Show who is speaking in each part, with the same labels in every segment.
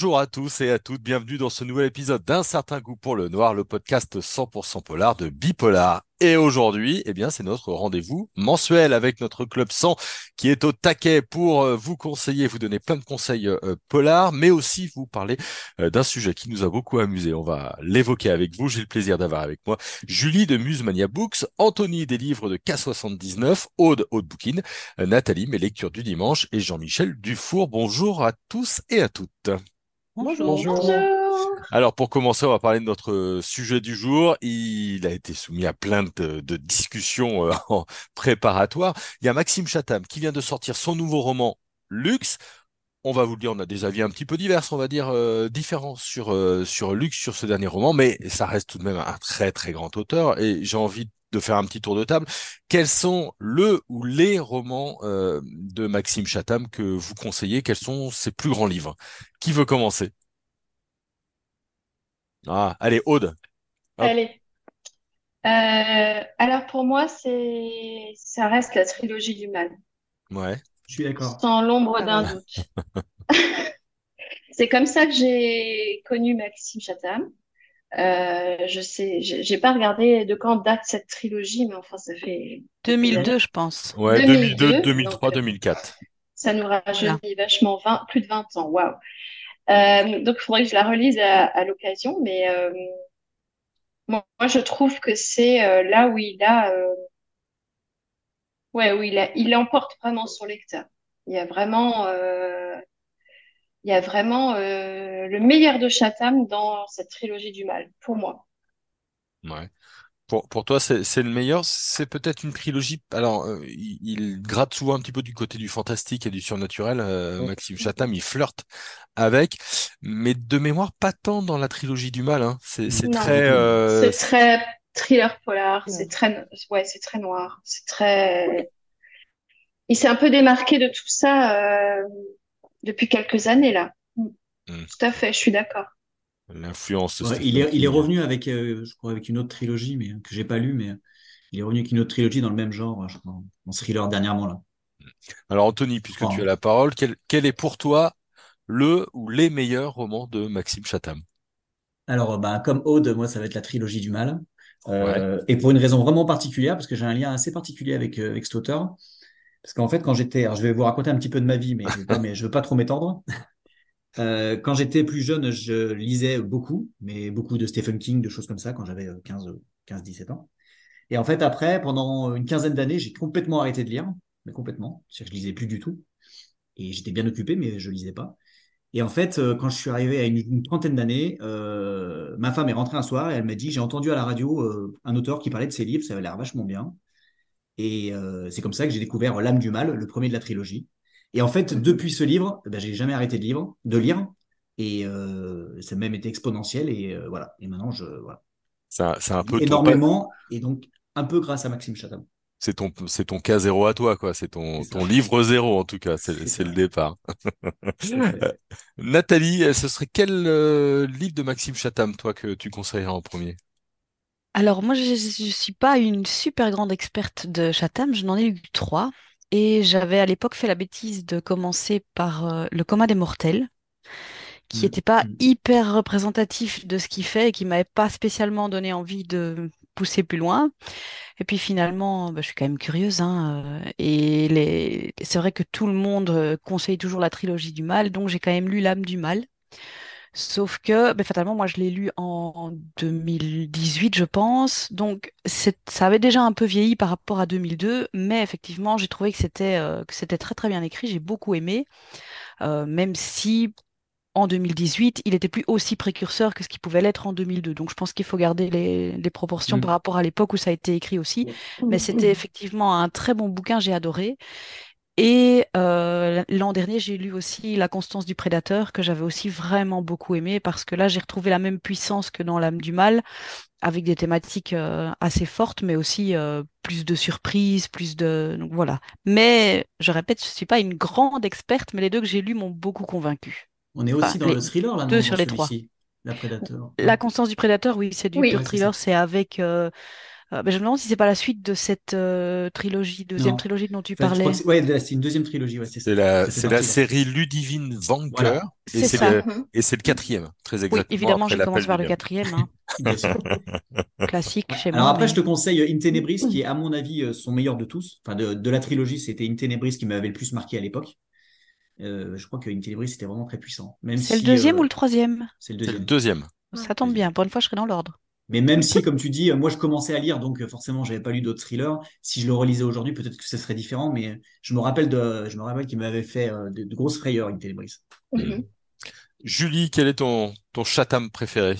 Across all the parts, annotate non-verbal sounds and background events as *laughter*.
Speaker 1: Bonjour à tous et à toutes, bienvenue dans ce nouvel épisode d'un certain goût pour le noir, le podcast 100% polar de Bipolar. Et aujourd'hui, eh bien, c'est notre rendez-vous mensuel avec notre club 100 qui est au taquet pour euh, vous conseiller, vous donner plein de conseils euh, polar, mais aussi vous parler euh, d'un sujet qui nous a beaucoup amusé. On va l'évoquer avec vous. J'ai le plaisir d'avoir avec moi Julie de Musemania Books, Anthony des livres de K79, Aude Aude Bookin, Nathalie mes lectures du dimanche et Jean-Michel Dufour. Bonjour à tous et à toutes.
Speaker 2: Bonjour.
Speaker 3: Bonjour.
Speaker 1: Alors pour commencer, on va parler de notre sujet du jour. Il a été soumis à plein de, de discussions euh, *laughs* en préparatoire. Il y a Maxime Chatham qui vient de sortir son nouveau roman Luxe. On va vous le dire, on a des avis un petit peu divers, on va dire euh, différents sur euh, sur Luxe, sur ce dernier roman, mais ça reste tout de même un très très grand auteur. Et j'ai envie de faire un petit tour de table. Quels sont le ou les romans euh, de Maxime Chatham que vous conseillez? Quels sont ses plus grands livres? Qui veut commencer? Ah, allez, Aude. Hop.
Speaker 3: Allez. Euh, alors pour moi, c'est ça reste la trilogie du mal,
Speaker 1: Ouais.
Speaker 2: Je suis d'accord.
Speaker 3: sans l'ombre
Speaker 2: Ah,
Speaker 3: d'un doute. *laughs* C'est comme ça que j'ai connu Maxime Chatham. Euh, je sais, j'ai pas regardé de quand date cette trilogie, mais enfin ça fait quelques années.
Speaker 4: 2002, je pense.
Speaker 1: Ouais,
Speaker 3: 2002,
Speaker 1: 2002, 2003,
Speaker 3: donc, euh,
Speaker 1: 2004.
Speaker 3: Ça nous
Speaker 4: Voilà.
Speaker 3: rajeunit vachement 20, plus de 20 ans. Waouh. Euh, donc il faudrait que je la relise à, à l'occasion, mais euh, moi, moi, je trouve que c'est euh, là où il a euh, Ouais, oui, il a- il emporte vraiment son lecteur. Il y a vraiment, euh, il y a vraiment euh, le meilleur de Chatham dans cette trilogie du mal, pour moi.
Speaker 1: Ouais. Pour, pour toi, c'est c'est le meilleur. C'est peut-être une trilogie. Alors, euh, il, il gratte souvent un petit peu du côté du fantastique et du surnaturel. euh, Maxime Chatham, il flirte avec, mais de mémoire, pas tant dans la trilogie du mal. Hein. C'est très. euh,
Speaker 3: c'est très thriller polar, c'est très, ouais, c'est très noir, c'est très. Il s'est un peu démarqué de tout ça euh, depuis quelques années là. Mm.
Speaker 1: Hmm.
Speaker 3: Tout à fait, je suis d'accord.
Speaker 1: L'influence
Speaker 2: Ouais, il est, il est
Speaker 1: King.
Speaker 2: revenu avec, euh, je crois, avec une autre trilogie, mais que j'ai pas lu, mais il est revenu avec une autre trilogie dans le même genre, je crois, en thriller dernièrement là.
Speaker 1: Alors, Anthony, puisque
Speaker 2: Enfin,
Speaker 1: tu as la parole, quel, quel est pour toi le ou les meilleurs romans de Maxime Chatham?
Speaker 2: alors, bah, comme Aude, moi, ça va être la trilogie du mal.
Speaker 1: Ouais.
Speaker 2: Euh, et pour une raison vraiment particulière, parce que j'ai un lien assez particulier avec, euh, avec cet auteur. Parce qu'en fait, quand j'étais, alors je vais vous raconter un petit peu de ma vie, mais je veux je veux pas trop m'étendre. *laughs* Euh, quand j'étais plus jeune, je lisais beaucoup, mais beaucoup de Stephen King, de choses comme ça, quand j'avais euh, 15, euh, 15, 17 ans. Et en fait, après, pendant une quinzaine d'années, j'ai complètement arrêté de lire, mais complètement. C'est-à-dire que je lisais plus du tout. Et j'étais bien occupé, mais je lisais pas. Et en fait, euh, quand je suis arrivé à une, une trentaine d'années, euh, ma femme est rentrée un soir et elle m'a dit, j'ai entendu à la radio euh, un auteur qui parlait de ses livres, ça avait l'air vachement bien. Et euh, c'est comme ça que j'ai découvert L'âme du mal, le premier de la trilogie. Et en fait, depuis ce livre, eh ben, j'ai jamais arrêté de lire, de lire. Et euh, ça a même été exponentiel. Et euh, voilà. Et maintenant, je voilà.
Speaker 1: C'est un, c'est un
Speaker 2: Je
Speaker 1: peu ton,
Speaker 2: énormément. Et donc, un peu grâce à Maxime Chatham.
Speaker 1: c'est ton, c'est ton cas zéro à toi, quoi. C'est ton, ton livre zéro, en tout cas. C'est, le départ. *laughs* Nathalie, ce serait quel euh, livre de Maxime Chatham, toi, que tu conseillerais en premier?
Speaker 4: Alors, moi, je ne suis pas une super grande experte de Chatham, je n'en ai lu trois. Et j'avais à l'époque fait la bêtise de commencer par euh, Le coma des mortels, qui
Speaker 2: Mm,
Speaker 4: n'était pas
Speaker 2: mm.
Speaker 4: hyper représentatif de ce qu'il fait et qui m'avait pas spécialement donné envie de pousser plus loin. Et puis finalement, bah, je suis quand même curieuse, hein, euh, et les... c'est vrai que tout le monde euh, conseille toujours la trilogie du mal, donc j'ai quand même lu L'âme du mal. Sauf que, ben, fatalement, moi, je l'ai lu en 2018, je pense. Donc, ça avait déjà un peu vieilli par rapport à 2002, mais effectivement, j'ai trouvé que c'était euh, que c'était très très bien écrit. J'ai beaucoup aimé, euh, même si en 2018, il était plus aussi précurseur que ce qu'il pouvait l'être en 2002. Donc, je pense qu'il faut garder les, les proportions par
Speaker 2: Mm.
Speaker 4: rapport à l'époque où ça a été écrit aussi. Mais c'était effectivement un très bon bouquin, j'ai adoré. Et euh, l'an dernier, j'ai lu aussi La Constance du Prédateur, que j'avais aussi vraiment beaucoup aimé, parce que là, j'ai retrouvé la même puissance que dans L'âme du mal, avec des thématiques euh, assez fortes, mais aussi euh, plus de surprises, plus de... Donc voilà. Mais, je répète, je ne suis pas une grande experte, mais les deux que j'ai lus m'ont beaucoup convaincue.
Speaker 2: On est
Speaker 4: Enfin,
Speaker 2: aussi dans
Speaker 4: les
Speaker 2: le thriller là,
Speaker 4: deux sur les trois.
Speaker 2: La Prédateur.
Speaker 4: La Constance du Prédateur, oui, c'est du
Speaker 3: Oui.
Speaker 4: pur thriller, c'est avec... euh, Euh, ben, je me demande si c'est pas la suite de cette euh, trilogie, deuxième
Speaker 2: Non.
Speaker 4: trilogie dont tu
Speaker 2: Enfin,
Speaker 4: parlais.
Speaker 2: que c'est- ouais, une deuxième trilogie. Ouais, c'est ça.
Speaker 1: C'est la, série Ludivine Vanker
Speaker 2: Voilà.
Speaker 1: et
Speaker 4: C'est
Speaker 1: le,
Speaker 3: Mhm.
Speaker 1: et c'est le quatrième, très
Speaker 4: Oui,
Speaker 1: exactement.
Speaker 4: évidemment, je commence par le quatrième, hein. *laughs* Classique chez
Speaker 2: Alors
Speaker 4: moi.
Speaker 2: après,
Speaker 4: mais-
Speaker 2: je te conseille In Tenebris, qui est à mon avis euh, son meilleur de tous. Enfin, de, de la trilogie, c'était In Tenebris qui m'avait le plus marqué à l'époque. Euh, je crois que In Tenebris c'était vraiment très puissant.
Speaker 4: C'est le deuxième
Speaker 2: euh,
Speaker 4: ou le troisième?
Speaker 2: C'est le deuxième.
Speaker 4: Ça tombe bien, pour une fois, je serai dans l'ordre.
Speaker 2: Mais même si, comme tu dis, euh, moi je commençais à lire, donc euh, forcément j'avais pas lu d'autres thrillers. Si je le relisais aujourd'hui, peut-être que ce serait différent. Mais je me rappelle de, je me rappelle qu'il m'avait fait euh, de, de grosses frayeurs In Tenebris.
Speaker 3: Mhm.
Speaker 1: Julie, quel est ton, ton chatham préféré?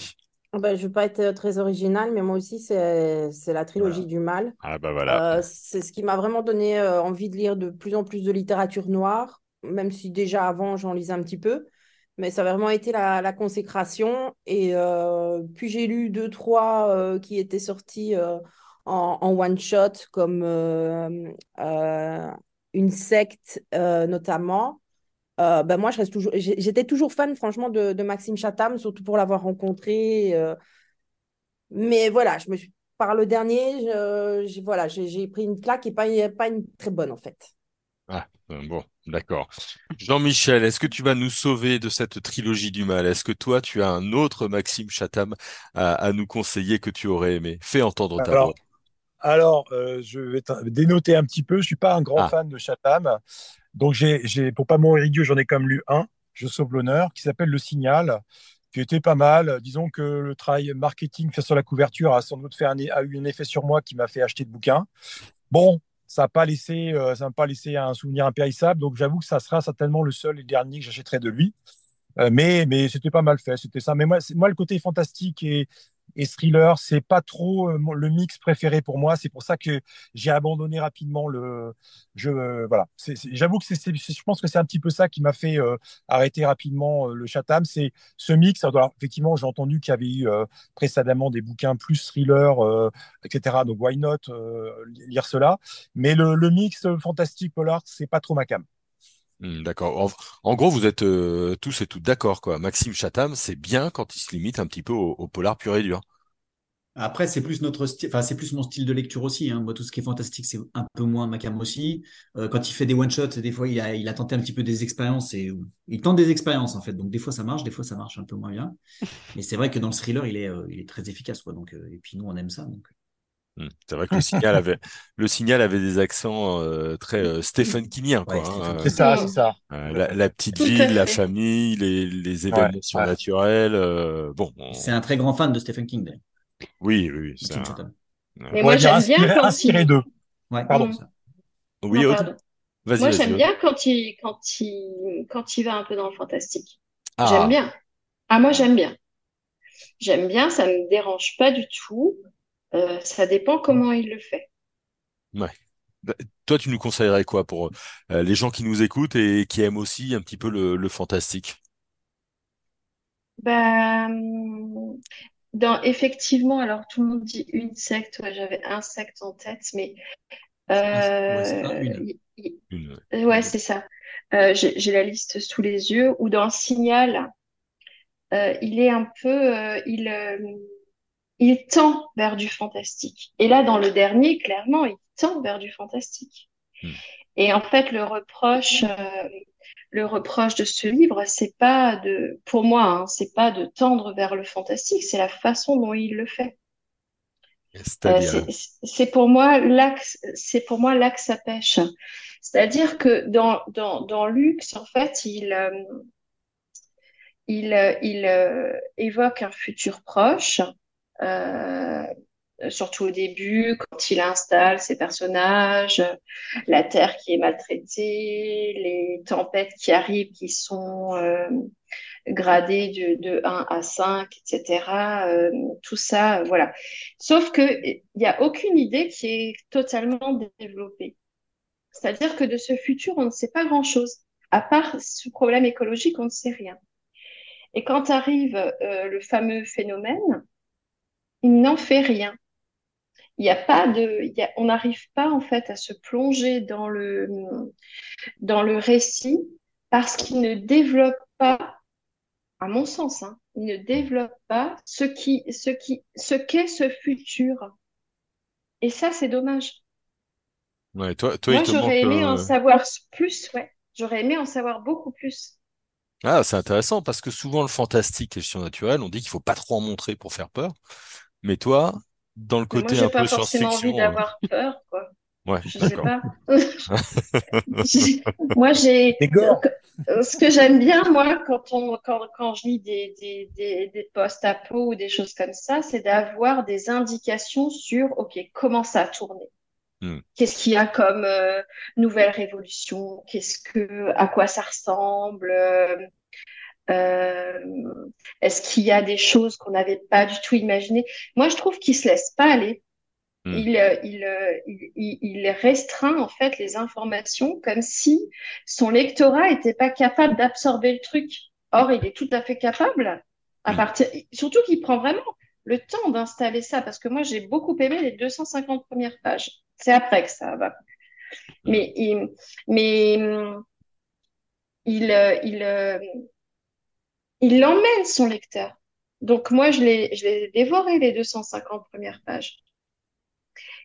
Speaker 5: Ah Ben, je vais pas être très originale, mais moi aussi, c'est c'est la trilogie
Speaker 2: Voilà.
Speaker 5: du mal.
Speaker 1: Ah bah voilà.
Speaker 5: Euh, c'est ce qui m'a vraiment donné euh, envie de lire de plus en plus de littérature noire, même si déjà avant j'en lisais un petit peu. Mais ça a vraiment été la, consécration. Et euh, puis j'ai lu deux, trois euh, qui étaient sortis euh, en, one-shot, comme Une secte notamment. Ben moi, je reste toujours, j'étais toujours fan, franchement, de, Maxime Chatham, surtout pour l'avoir rencontré. mais voilà, je me par le dernier, je, voilà, j'ai pris une claque et pas, pas une très bonne, en fait.
Speaker 1: Ah, euh, bon, d'accord. Jean-Michel, est-ce que tu vas nous sauver de cette trilogie du mal? Est-ce que toi, tu as un autre Maxime Chatham à, à nous conseiller que tu aurais aimé? Fais entendre ta
Speaker 6: Alors,
Speaker 1: voix.
Speaker 6: alors euh, je vais te- dénoter un petit peu. Je suis pas un grand
Speaker 1: Ah.
Speaker 6: fan de Chatham. Donc, j'ai, pour pas mourir idiot, j'en ai quand même lu un, je sauve l'honneur, qui s'appelle Le Signal, qui était pas mal. Disons que le travail marketing fait sur la couverture a sans doute fait un, a eu un effet sur moi qui m'a fait acheter de bouquins. Bon, ça n'a pas laissé, euh, pas laissé un souvenir impérissable. Donc, j'avoue que ça sera certainement le seul et dernier que j'achèterai de lui. Euh, mais mais c'était pas mal fait, c'était ça. Mais moi, moi le côté fantastique et, et thriller, c'est pas trop euh, le mix préféré pour moi. C'est pour ça que j'ai abandonné rapidement le. Je euh, voilà. J'avoue que c'est, je pense que c'est un petit peu ça qui m'a fait euh, arrêter rapidement le Chatham. C'est ce mix. Alors, effectivement, j'ai entendu qu'il y avait eu précédemment des bouquins plus thriller, etc. Donc why not lire cela. Mais le, le mix fantastique polar, c'est pas trop ma cam.
Speaker 1: Hmm, d'accord. En, gros, vous êtes euh, tous et toutes d'accord, quoi. Maxime Chatham, c'est bien quand il se limite un petit peu au, polar pur et dur.
Speaker 2: Après, c'est plus notre enfin, c'est plus mon style de lecture aussi. Hein. Moi, tout ce qui est fantastique, c'est un peu moins ma cam aussi. Euh, quand il fait des one-shots, des fois, il a, tenté un petit peu des expériences il tente des expériences, en fait. Donc, des fois, ça marche, des fois, ça marche un peu moins bien. Mais c'est vrai que dans le thriller, il est, euh, très efficace. Donc, et puis, nous, on aime ça.
Speaker 1: Hmm. C'est vrai que le signal avait, le signal avait des accents euh, très euh, Stephen Kingien, quoi.
Speaker 2: Ouais,
Speaker 1: hein.
Speaker 2: Stephen
Speaker 6: C'est ça, c'est ça.
Speaker 1: Euh, la, la petite ville, la famille, les, les événements
Speaker 6: Ouais,
Speaker 1: surnaturels. euh, bon, on-
Speaker 2: C'est un très grand fan de Stephen King, d'ailleurs.
Speaker 1: oui, oui, oui, c'est un-.
Speaker 3: Mais moi, j'aime bien
Speaker 6: inspiré,
Speaker 3: quand
Speaker 6: inspiré
Speaker 3: il...
Speaker 6: d'eux.
Speaker 2: Ouais,
Speaker 6: Pardon.
Speaker 3: Mm.
Speaker 2: ça.
Speaker 1: Oui,
Speaker 3: Non,
Speaker 1: Aude
Speaker 3: pardon.
Speaker 1: Vas-y,
Speaker 3: Moi,
Speaker 1: vas-y,
Speaker 3: j'aime bien quand il, quand il, quand il va un peu dans le fantastique.
Speaker 1: Ah,
Speaker 3: J'aime bien. Ah, moi, j'aime bien. J'aime bien, ça me dérange pas du tout. Euh, ça dépend comment il le fait.
Speaker 1: ouais. Bah, Toi, tu nous conseillerais quoi pour euh, les gens qui nous écoutent et qui aiment aussi un petit peu le, le fantastique?
Speaker 3: Ben, dans, effectivement, alors tout le monde dit une secte, ouais, j'avais un secte en tête, mais
Speaker 2: Ouais, c'est une.
Speaker 1: Une-
Speaker 3: ouais, ça. Euh, j'ai la liste sous les yeux, ou dans signal, euh, il est un peu, il, il tend vers du fantastique. Et là, dans le dernier, clairement, il tend vers du fantastique.
Speaker 1: Hmm.
Speaker 3: Et en fait, le reproche, euh, le reproche de ce livre, c'est pas de, pour moi, hein, c'est pas de tendre vers le fantastique, c'est la façon dont il le fait. Euh, c'est pour moi que, c'est pour moi que ça pêche. C'est-à-dire que dans, dans, dans Lux, en fait, il, euh, il, il évoque un futur proche, surtout au début, quand il installe ses personnages, la terre qui est maltraitée, les tempêtes qui arrivent qui sont euh, gradées de, de 1 à 5, etc. Euh, tout ça, euh, voilà. Sauf que il n'y a aucune idée qui est totalement développée. C'est-à-dire que de ce futur, on ne sait pas grand-chose. À part ce problème écologique, on ne sait rien. Et quand arrive euh, le fameux phénomène, il n'en fait rien. Il n'y a pas de, il y a, on n'arrive pas en fait à se plonger dans le dans le récit parce qu'il ne développe pas, à mon sens, hein, il ne développe pas ce qui ce qui ce qu'est ce futur. Et ça, c'est dommage.
Speaker 1: Ouais, toi, toi,
Speaker 3: Moi, j'aurais aimé en
Speaker 1: euh,
Speaker 3: savoir plus, ouais. J'aurais aimé en savoir beaucoup plus.
Speaker 1: Ah, c'est intéressant parce que souvent le fantastique et le surnaturel, on dit qu'il faut pas trop en montrer pour faire peur. Mais toi, dans le
Speaker 3: moi,
Speaker 1: côté un
Speaker 3: j'ai
Speaker 1: peu
Speaker 3: pas forcément envie
Speaker 1: science-fiction, euh,
Speaker 3: d'avoir peur, quoi.
Speaker 1: ouais,
Speaker 3: Je sais
Speaker 1: d'accord.
Speaker 3: pas. *laughs* J'ai- Moi, j'ai euh, ce que j'aime bien, moi, quand on quand, quand je lis des des des, des post-apo ou des choses comme ça, c'est d'avoir des indications sur OK, comment ça a tourné.
Speaker 1: Hmm.
Speaker 3: Qu'est-ce qu'il y a comme euh, nouvelle révolution? Qu'est-ce que à quoi ça ressemble? Euh, est-ce qu'il y a des choses qu'on n'avait pas du tout imaginées? Moi, je trouve qu'il se laisse pas aller.
Speaker 1: Hmm.
Speaker 3: Il, euh, il, euh, il, il- il restreint en fait les informations comme si son lectorat était pas capable d'absorber le truc. Or, il est tout à fait capable à
Speaker 1: Hmm.
Speaker 3: partir, surtout qu'il prend vraiment le temps d'installer ça parce que moi, j'ai beaucoup aimé les 250 premières pages. C'est après que ça va. Mais, il, mais hum, il, euh, il, euh, il emmène son lecteur. Donc moi, je l'ai, je l'ai dévoré les 250 premières pages.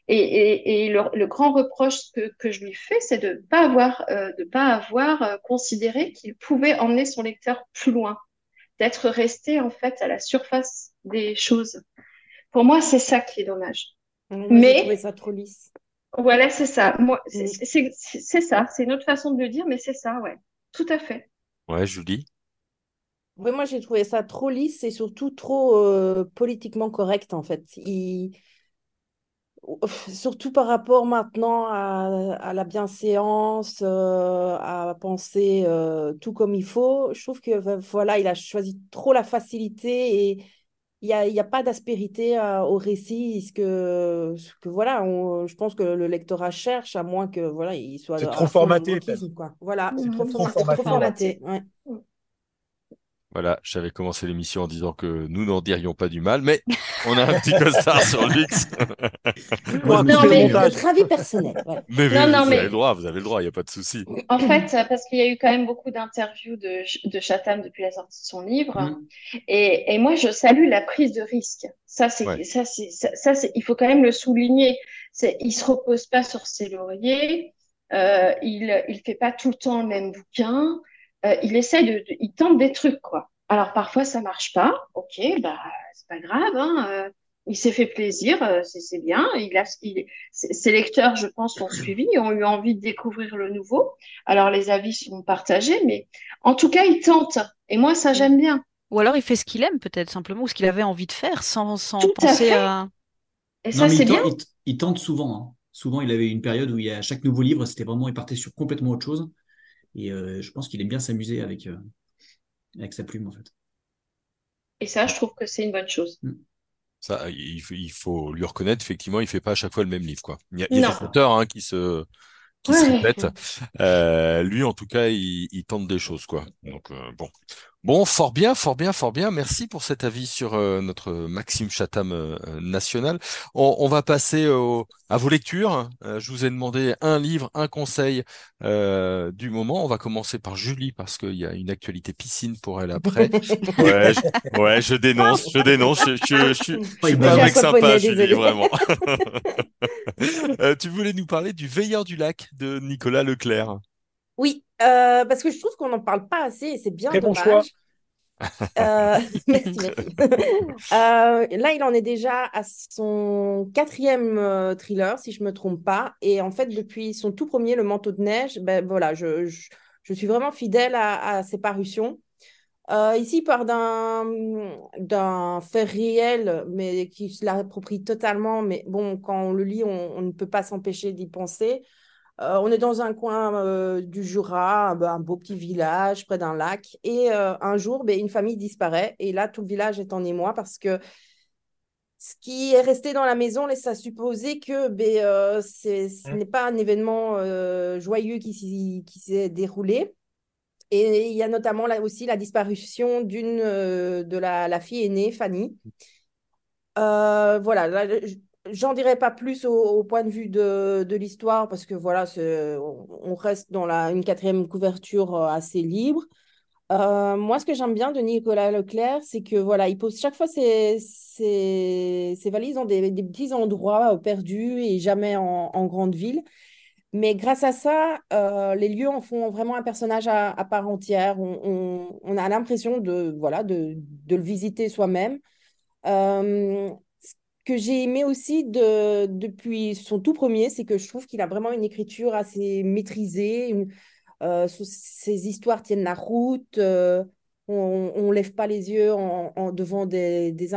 Speaker 3: Et, et, et le, le grand reproche que, que je lui fais, c'est de ne pas avoir, euh, de pas avoir euh, considéré qu'il pouvait emmener son lecteur plus loin, d'être resté en fait à la surface des choses. Pour moi, c'est ça qui est dommage.
Speaker 5: Moi, j'ai
Speaker 3: Mais
Speaker 5: ça trop lisse.
Speaker 3: voilà, c'est ça. Moi, c'est
Speaker 5: Mm.
Speaker 3: c'est- c'est- c'est ça. C'est une autre façon de le dire, mais c'est ça, ouais. Tout à fait.
Speaker 1: Ouais, Julie.
Speaker 5: Oui, moi, j'ai trouvé ça trop lisse et surtout trop euh, politiquement correct, en fait. Il... Surtout par rapport maintenant à, à la bienséance, euh, à penser euh, tout comme il faut. Je trouve que euh, voilà, il a choisi trop la facilité et il n'y a, y a pas d'aspérité euh, au récit. Ce que, ce que voilà, on- je pense que le lectorat cherche, à moins que voilà, il soit
Speaker 6: C'est trop formaté,
Speaker 5: quoi. Voilà, c'est
Speaker 3: Mhm.
Speaker 5: trop,
Speaker 6: Trop
Speaker 5: formaté, trop
Speaker 6: formaté,
Speaker 5: formaté. ouais.
Speaker 1: Voilà, j'avais commencé l'émission en disant que nous n'en dirions pas du mal, mais on a un petit costard *laughs* sur Lux.
Speaker 3: Non, mais-
Speaker 5: Notre avis personnel. *laughs*
Speaker 1: Mais
Speaker 3: Non,
Speaker 1: vous,
Speaker 3: non,
Speaker 1: vous
Speaker 3: mais-
Speaker 1: avez le droit, vous avez le droit, il n'y a pas de souci.
Speaker 3: En fait, euh, parce qu'il y a eu quand même beaucoup d'interviews de, de Chatham depuis la sortie de son livre.
Speaker 2: Mm.
Speaker 3: Et, et moi, je salue la prise de risque. Ça, c'est,
Speaker 1: Ouais.
Speaker 3: ça, c'est, ça, ça, c'est, il faut quand même le souligner. C'est, il se repose pas sur ses lauriers. Euh, il, il fait pas tout le temps le même bouquin. Euh, il essaie de, de- il tente des trucs, quoi. Alors, parfois, ça marche pas. Ok, bah, c'est pas grave, hein. Euh, il s'est fait plaisir, euh, c'est, bien. Il a, il, ses lecteurs, je pense, l'ont suivi, ont eu envie de découvrir le nouveau. Alors, les avis sont partagés, mais en tout cas, il tente. Et moi, ça, j'aime bien.
Speaker 4: Ou alors il fait ce qu'il aime peut-être simplement, ou ce qu'il avait envie de faire sans, sans
Speaker 3: Tout à
Speaker 4: penser
Speaker 3: fait.
Speaker 4: à...
Speaker 3: Et
Speaker 2: Non,
Speaker 3: ça, c'est
Speaker 2: il,
Speaker 3: bien.
Speaker 2: tente, il tente souvent. hein. Souvent, il avait une période où il y a, à chaque nouveau livre, c'était vraiment, il partait sur complètement autre chose. Et euh, je pense qu'il aime bien s'amuser avec, euh, avec sa plume, en fait.
Speaker 3: Et ça, je trouve que c'est une bonne chose.
Speaker 1: Ça, il faut, il faut lui reconnaître, effectivement, il fait pas à chaque fois le même livre, quoi. Il y a, il y a des auteurs hein, qui se, qui se répètent. Euh, lui, en tout cas, il, il tente des choses, quoi. Donc, euh, bon. Bon, fort bien, fort bien, fort bien. Merci pour cet avis sur euh, notre Maxime Chatham euh, national. On, on va passer au- à vos lectures. Euh, je vous ai demandé un livre, un conseil euh, du moment. On va commencer par Julie parce qu'il y a une actualité piscine pour elle après. *laughs* Ouais, je, ouais, je dénonce, je dénonce. Je, je, je, suis- je suis
Speaker 2: il
Speaker 1: pas un mec sympa, Julie, vraiment. *laughs* Euh, tu voulais nous parler du Veilleur du lac de Nicolas Leclerc.
Speaker 5: Oui, euh, parce que je trouve qu'on n'en parle pas assez et c'est bien
Speaker 6: Très bon
Speaker 5: dommage. Euh, *laughs* merci, merci. *laughs* Euh, là, il en est déjà à son quatrième thriller, si je me trompe pas. Et en fait, depuis son tout premier, Le Manteau de neige, ben voilà, je, je, je suis vraiment fidèle à, à ses parutions. Euh, ici, il part d'un d'un fait réel, mais qui se l'approprie totalement. Mais bon, quand on le lit, on, on ne peut pas s'empêcher d'y penser. Euh, on est dans un coin euh, du Jura, un, un beau petit village près d'un lac. Et euh, un jour, ben, une famille disparaît. Et là, tout le village est en émoi parce que ce qui est resté dans la maison laisse à supposer que ben, ce n'est pas un événement joyeux qui, s'est déroulé. Et il y a notamment là aussi la disparition d'une de la, la fille aînée, Fanny. Voilà, là, je- j'en dirai pas plus au, point de vue de, l'histoire parce que voilà, on reste dans la, une quatrième couverture euh, assez libre. Euh, moi, ce que j'aime bien de Nicolas Leclerc, c'est que voilà, il pose chaque fois ses, ses, ses valises dans des, petits endroits euh, perdus et jamais en, grande ville. Mais grâce à ça, les lieux en font vraiment un personnage à, part entière. On, a l'impression de, voilà, de, de le visiter soi-même. Que j'ai aimé aussi de, depuis son tout premier, c'est que je trouve qu'il a vraiment une écriture assez maîtrisée. Euh, ses histoires tiennent la route. euh, on ne lève pas les yeux devant des, des.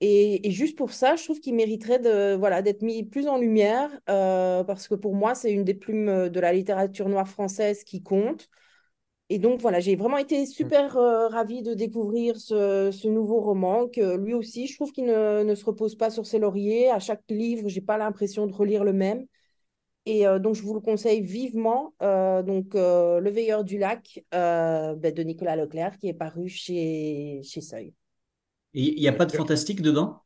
Speaker 5: Et, juste pour ça, je trouve qu'il mériterait d'être mis plus en lumière, euh, parce que pour moi, c'est une des plumes de la littérature noire française qui compte. Et donc, voilà, j'ai vraiment été super euh, ravie de découvrir ce, ce nouveau roman, que lui aussi, je trouve qu'il ne, ne se repose pas sur ses lauriers. À chaque livre, j'ai pas l'impression de relire le même. Et euh, donc, je vous le conseille vivement. Euh, donc, euh, Le Veilleur du Lac euh, ben, de Nicolas Leclerc, qui est paru chez, chez Seuil.
Speaker 2: Et il n'y a pas de fantastique dedans?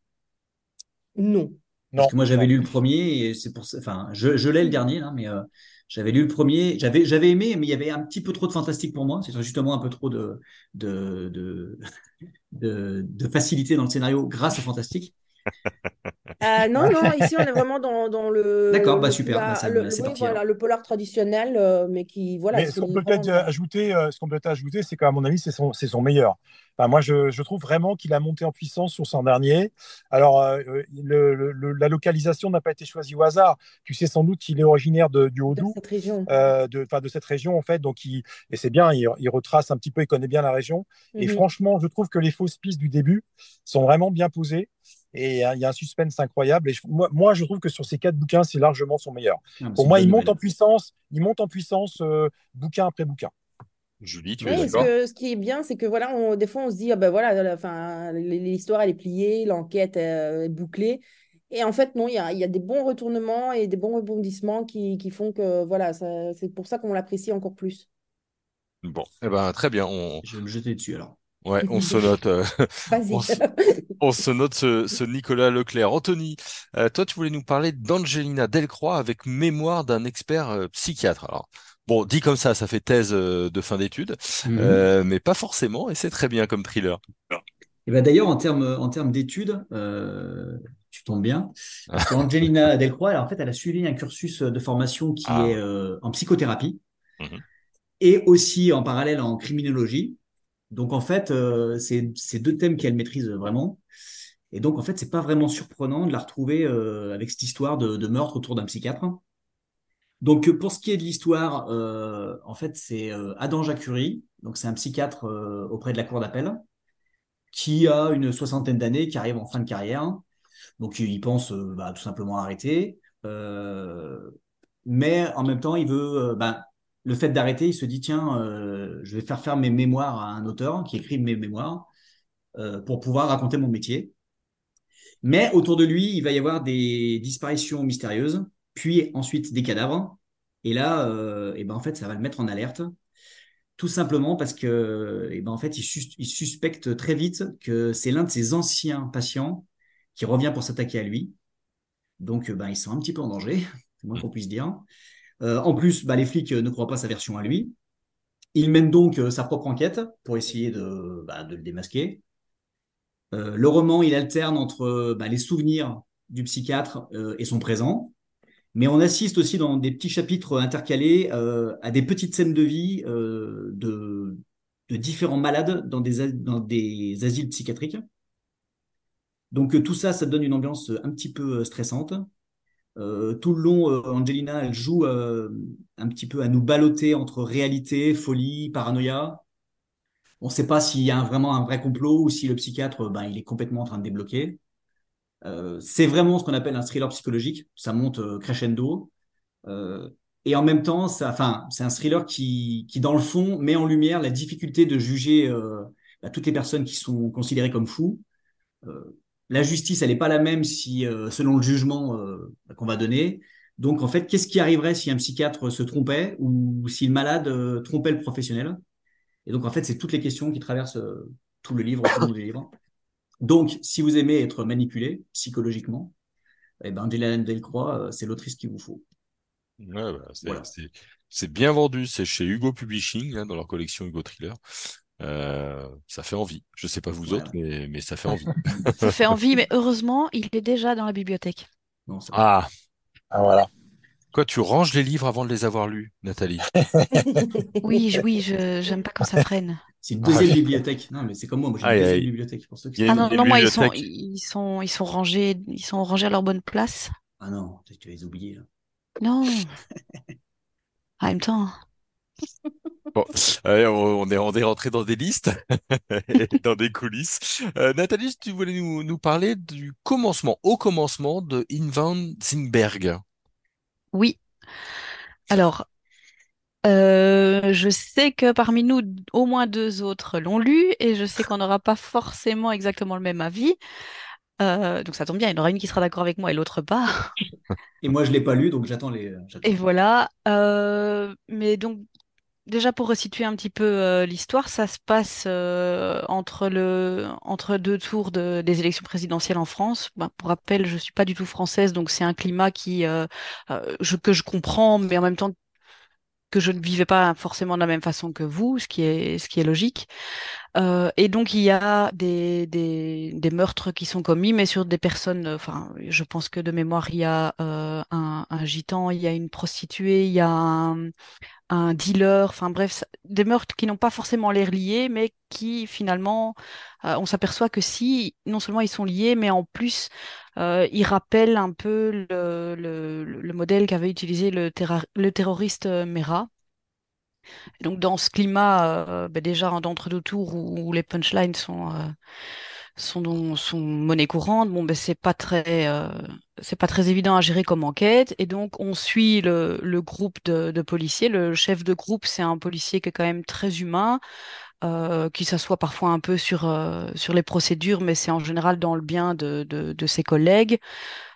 Speaker 5: Non.
Speaker 2: Parce
Speaker 6: Non.
Speaker 2: que moi, j'avais lu le premier et c'est pour ça, enfin, je, je l'ai le dernier, là, mais euh, j'avais lu le premier, j'avais, j'avais aimé, mais il y avait un petit peu trop de fantastique pour moi. C'est justement un peu trop de, de, de, *laughs* de, de facilité dans le scénario grâce au fantastique.
Speaker 5: Euh, non, non, *laughs* ici on est vraiment dans, dans le,
Speaker 2: D'accord, bah super,
Speaker 5: polar,
Speaker 2: bah, ça-
Speaker 5: le,
Speaker 2: c'est
Speaker 5: oui,
Speaker 2: parti,
Speaker 5: voilà,
Speaker 2: alors.
Speaker 5: le polar traditionnel, euh, mais qui, voilà,
Speaker 6: Mais
Speaker 5: qui
Speaker 6: ce qu'on peut peut-être euh, ajouter, euh, ce qu'on peut ajouter, c'est qu'à mon avis, c'est son, c'est son meilleur. Enfin, moi, je, je trouve vraiment qu'il a monté en puissance sur son dernier. Alors, euh, le- le- le- la localisation n'a pas été choisie au hasard. Tu sais sans doute qu'il est originaire de, du
Speaker 5: de
Speaker 6: Haut-Doubs,
Speaker 5: cette région.
Speaker 6: euh, de, enfin, de cette région, en fait. Donc, il, et c'est bien, il, il retrace un petit peu, il connaît bien la région. Et
Speaker 5: Mhm.
Speaker 6: franchement, je trouve que les fausses pistes du début sont vraiment bien posées. Et il y a un suspense incroyable. Et je- moi, moi, je trouve que sur ces quatre bouquins, c'est largement son meilleur.
Speaker 2: Ah,
Speaker 6: Pour moi, il monte en puissance, il monte en puissance euh, bouquin après bouquin.
Speaker 1: Julie, tu
Speaker 5: Oui,
Speaker 1: es
Speaker 5: ce,
Speaker 1: d'accord?
Speaker 5: que- ce qui est bien, c'est que voilà, on- des fois on se dit, ah ben voilà, enfin, l'histoire elle est pliée, l'enquête euh, est bouclée. Et en fait, non, il y a, il y a des bons retournements et des bons rebondissements qui, qui font que voilà, c'est pour ça qu'on l'apprécie encore plus.
Speaker 1: Bon, eh ben, très bien. On,
Speaker 2: Je vais me jeter dessus alors.
Speaker 1: Ouais, on se note, euh, *laughs* on se, on se note ce, ce Nicolas Leclerc. Anthony, euh, toi, tu voulais nous parler d'Angelina Delcroix avec mémoire d'un expert euh, psychiatre. Alors, bon, dit comme ça, ça fait thèse euh, de fin d'études, euh, mais pas forcément, et c'est très bien comme thriller.
Speaker 2: Et ben d'ailleurs, en termes en termes d'études, euh, tu tombes bien. Parce qu'Angelina *laughs* Delcroix, elle, en fait, elle a suivi un cursus de formation qui
Speaker 1: Ah.
Speaker 2: est euh, en psychothérapie
Speaker 1: Mhm.
Speaker 2: et aussi en parallèle en criminologie. Donc en fait, euh, c'est deux thèmes qu'elle maîtrise vraiment. Et donc en fait, c'est pas vraiment surprenant de la retrouver euh, avec cette histoire de, meurtre autour d'un psychiatre. Donc pour ce qui est de l'histoire, euh, en fait, c'est euh, Adam Jacuri, donc c'est un psychiatre auprès de la cour d'appel qui a une soixantaine d'années, qui arrive en fin de carrière. Donc il pense bah, tout simplement arrêter. Mais en même temps, il veut, bah, le fait d'arrêter, il se dit, tiens, euh, je vais faire faire mes mémoires à un auteur qui écrit mes mémoires euh, pour pouvoir raconter mon métier. Mais autour de lui, il va y avoir des disparitions mystérieuses, puis ensuite des cadavres. Et là, euh, et ben en fait, ça va le mettre en alerte. Tout simplement parce que, et ben en fait, il, sus- il suspecte très vite que c'est l'un de ses anciens patients qui revient pour s'attaquer à lui. Donc, ben, ils sont un petit peu en danger, *laughs* moins qu'on puisse dire. Euh, en plus, ben, les flics euh, ne croient pas sa version à lui. Il mène donc euh, sa propre enquête pour essayer de, bah, le démasquer. Le roman, il alterne entre bah, les souvenirs du psychiatre et son présent, mais on assiste aussi dans des petits chapitres intercalés à des petites scènes de vie de, différents malades dans des, asiles psychiatriques. Donc tout ça, ça donne une ambiance un petit peu stressante. Euh, tout le long, euh, Angelina, elle joue euh, un petit peu à nous balloter entre réalité, folie, paranoïa. On ne sait pas s'il y a vraiment un vrai complot ou si le psychiatre, ben, il est complètement en train de débloquer. C'est vraiment ce qu'on appelle un thriller psychologique. Ça monte crescendo. Et en même temps, c'est un thriller qui, qui, dans le fond, met en lumière la difficulté de juger bah, toutes les personnes qui sont considérées comme fous. La justice, elle n'est pas la même si, euh, selon le jugement euh, qu'on va donner. Donc, en fait, qu'est-ce qui arriverait si un psychiatre se trompait ou si le malade euh, trompait le professionnel? Et donc, en fait, c'est toutes les questions qui traversent tout le livre, tout le long du livre. Donc, si vous aimez être manipulé psychologiquement, eh ben, Angelina Delcroix, c'est l'autrice qu'il vous faut.
Speaker 1: Ouais, bah, c'est
Speaker 2: Voilà.
Speaker 1: c'est- C'est bien vendu. C'est chez Hugo Publishing, hein, dans leur collection Hugo Thriller. Euh, ça fait envie. Je sais pas vous autres, mais, mais ça fait envie. *laughs*
Speaker 4: Ça fait envie, mais *laughs* heureusement, il est déjà dans la bibliothèque.
Speaker 2: Non,
Speaker 1: Ah,
Speaker 6: Ah, voilà.
Speaker 1: quoi, tu ranges les livres avant de les avoir lus, Nathalie? *laughs*
Speaker 4: Oui, je- oui, je j'aime pas quand ça traîne.
Speaker 2: c'est une deuxième
Speaker 1: Ah,
Speaker 2: bibliothèque. Non, mais c'est comme moi. Moi, j'ai une deuxième bibliothèque. Pour ceux qui
Speaker 4: Ah non, non, moi, ils sont, ils sont, ils sont rangés, ils sont rangés à leur bonne place.
Speaker 2: Ah non, tu tu vas les oublier. Là.
Speaker 4: Non. En même temps,
Speaker 1: Bon, on est, on est rentré dans des listes, *laughs* dans des coulisses. Euh, Nathalie, tu voulais nous, nous parler du commencement, au commencement de Invan Zingberg.
Speaker 4: oui. Alors, euh, je sais que parmi nous, au moins deux autres l'ont lu, et je sais qu'on n'aura pas forcément exactement le même avis. Euh, donc ça tombe bien, il y en aura une qui sera d'accord avec moi et l'autre pas.
Speaker 2: Et moi, je l'ai pas lu, donc j'attends les.
Speaker 4: Et voilà. Euh, mais donc, déjà pour resituer un petit peu euh, l'histoire, ça se passe euh, entre le, entre deux tours de, des élections présidentielles en France. Ben, pour rappel, je suis pas du tout française, donc c'est un climat qui, euh, que je comprends, mais en même temps que je ne vivais pas forcément de la même façon que vous, ce qui est, ce qui est logique. Et donc, il y a des, des, meurtres qui sont commis, mais sur des personnes, enfin, je pense que de mémoire, il y a un, un gitan, il y a une prostituée, il y a un, un dealer, enfin bref, des meurtres qui n'ont pas forcément l'air liés, mais qui finalement, euh, on s'aperçoit que si, non seulement ils sont liés, mais en plus, euh, ils rappellent un peu le, le, le modèle qu'avait utilisé le, terroriste euh, Mera. Donc dans ce climat, ben déjà d'entre-deux tours où les punchlines sont, sont monnaie courante, bon ben c'est pas très, euh, c'est pas très évident à gérer comme enquête. Et donc on suit le, le groupe de, policiers. Le chef de groupe, c'est un policier qui est quand même très humain, euh, qui s'assoit parfois un peu sur, euh, sur les procédures, mais c'est en général dans le bien de, de, ses collègues.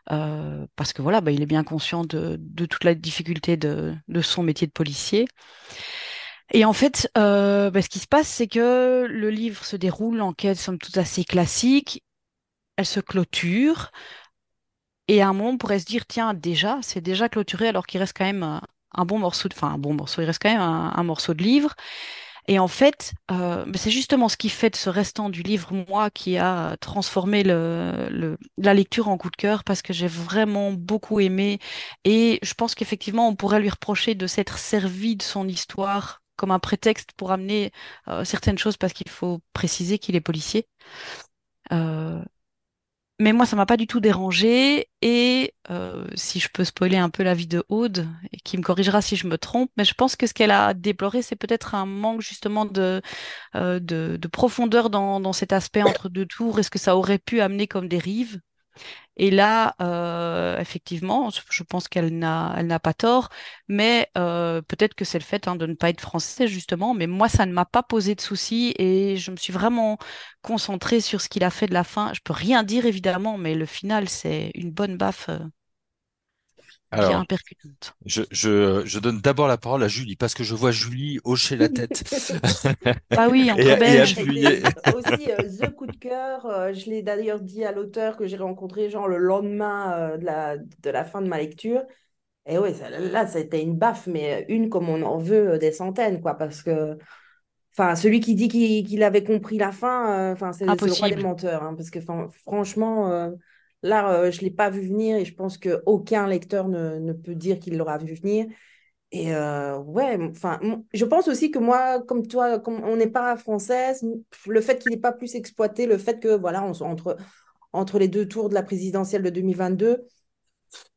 Speaker 4: parce que voilà, ben, il est bien conscient de, toute la difficulté de son métier de policier. Et en fait, euh, bah, ce qui se passe, c'est que le livre se déroule, l'enquête somme toute assez classique, elle se clôture, et à un moment, on pourrait se dire, tiens, déjà, c'est déjà clôturé, alors qu'il reste quand même euh, un bon morceau enfin, un bon morceau, il reste quand même un, un morceau de livre. Et en fait, euh, bah, c'est justement ce qui fait de ce restant du livre, moi, qui a transformé le, le- la lecture en coup de cœur, parce que j'ai vraiment beaucoup aimé. Et je pense qu'effectivement, on pourrait lui reprocher de s'être servi de son histoire comme un prétexte pour amener euh, certaines choses, parce qu'il faut préciser qu'il est policier. Euh, mais moi, ça m'a pas du tout dérangé. Et euh, si je peux spoiler un peu la vie de Aude, et qui me corrigera si je me trompe, mais je pense que ce qu'elle a déploré, c'est peut-être un manque justement de, de, de profondeur dans, dans cet aspect entre deux tours et ce que ça aurait pu amener comme dérive? Et là, euh, effectivement, je pense qu'elle n'a, elle n'a pas tort, mais euh, peut-être que c'est le fait hein, de ne pas être français, justement. Mais moi, ça ne m'a pas posé de soucis et je me suis vraiment concentrée sur ce qu'il a fait de la fin. Je peux rien dire, évidemment, mais le final, c'est une bonne baffe bien
Speaker 1: Alors,
Speaker 4: percutante.
Speaker 1: je, je, je donne d'abord la parole à Julie, parce que je vois Julie hocher la tête. *laughs*
Speaker 4: Ah oui, *laughs*
Speaker 1: Et-
Speaker 4: entre
Speaker 1: et appuyer. *laughs*
Speaker 5: C'était aussi euh, The coup de cœur. euh, je l'ai d'ailleurs dit à l'auteur que j'ai rencontré genre le lendemain euh, de la, de la fin de ma lecture. Et oui, ça, là, c'était une baffe, mais une comme on en veut euh, des centaines, quoi. Parce que, enfin, celui qui dit qu'il avait compris la fin, euh, enfin, c'est le roi des menteurs. hein, parce que, franchement, euh, là, euh, je ne l'ai pas vu venir et je pense qu'aucun lecteur ne, ne peut dire qu'il l'aura vu venir. Et euh, ouais, enfin, je pense aussi que moi, comme toi, comme on n'est pas française, le fait qu'il n'ait pas plus exploité, le fait que, voilà, on soit entre, entre les deux tours de la présidentielle de 2022,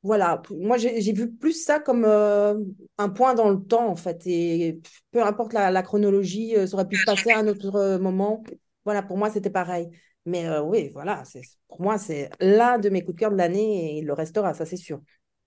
Speaker 5: voilà, moi j'ai vu plus ça comme euh, un point dans le temps, en fait. Et peu importe la, la chronologie, ça aurait pu se passer à un autre moment. Voilà, pour moi, c'était pareil. Mais euh, oui, voilà, pour moi, c'est l'un de mes coups de cœur de l'année et il le restera, ça c'est sûr.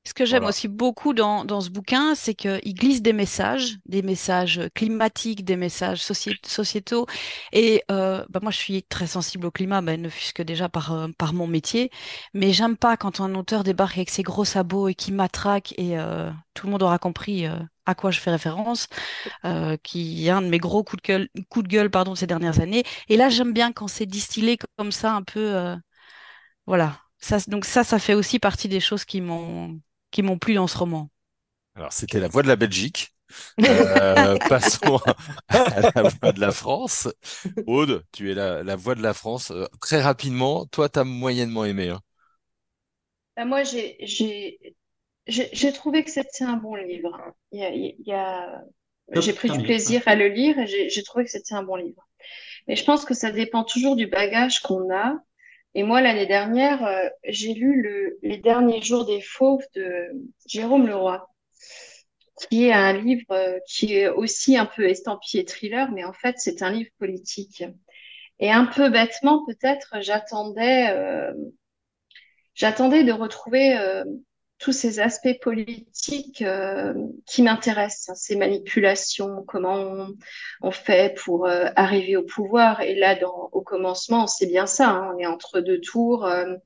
Speaker 4: Ce que j'aime
Speaker 1: Voilà.
Speaker 4: aussi beaucoup dans, dans ce bouquin, c'est qu'il glisse des messages, des messages climatiques, des messages soci- sociétaux. Et euh, bah moi, je suis très sensible au climat, bah, ne fût-ce que déjà par, euh, par mon métier. Mais j'aime pas quand un auteur débarque avec ses gros sabots et qui matraque, et euh, tout le monde aura compris euh, à quoi je fais référence, euh, qui est un de mes gros coups de gueule, coups de gueule pardon, de ces dernières années. Et là, j'aime bien quand c'est distillé comme ça, un peu... euh, voilà. Ça, donc ça, ça fait aussi partie des choses qui m'ont qui m'ont plu dans ce roman.
Speaker 1: Alors, c'était La Voix de la Belgique *laughs* Euh, passons à la voix de la France. Aude, tu es la, la voix de la France. Euh, très rapidement, toi, t'as moyennement aimé. Hein.
Speaker 3: Bah, moi, j'ai, j'ai, j'ai trouvé que c'était un bon livre. Il y a, il y a-
Speaker 2: Top,
Speaker 3: j'ai pris du plaisir à le lire et j'ai trouvé que c'était un bon livre. Mais je pense que ça dépend toujours du bagage qu'on a. Et moi, l'année dernière, euh, j'ai lu le, Les derniers jours des fauves de Jérôme Leroy, qui est un livre euh, qui est aussi un peu estampillé thriller, mais en fait, c'est un livre politique. Et un peu bêtement, peut-être, j'attendais euh, j'attendais de retrouver tous ces aspects politiques euh, qui m'intéressent, hein, ces manipulations, comment on, fait pour euh, arriver au pouvoir. Et là, au commencement, c'est bien ça, hein, on est entre deux tours. euh,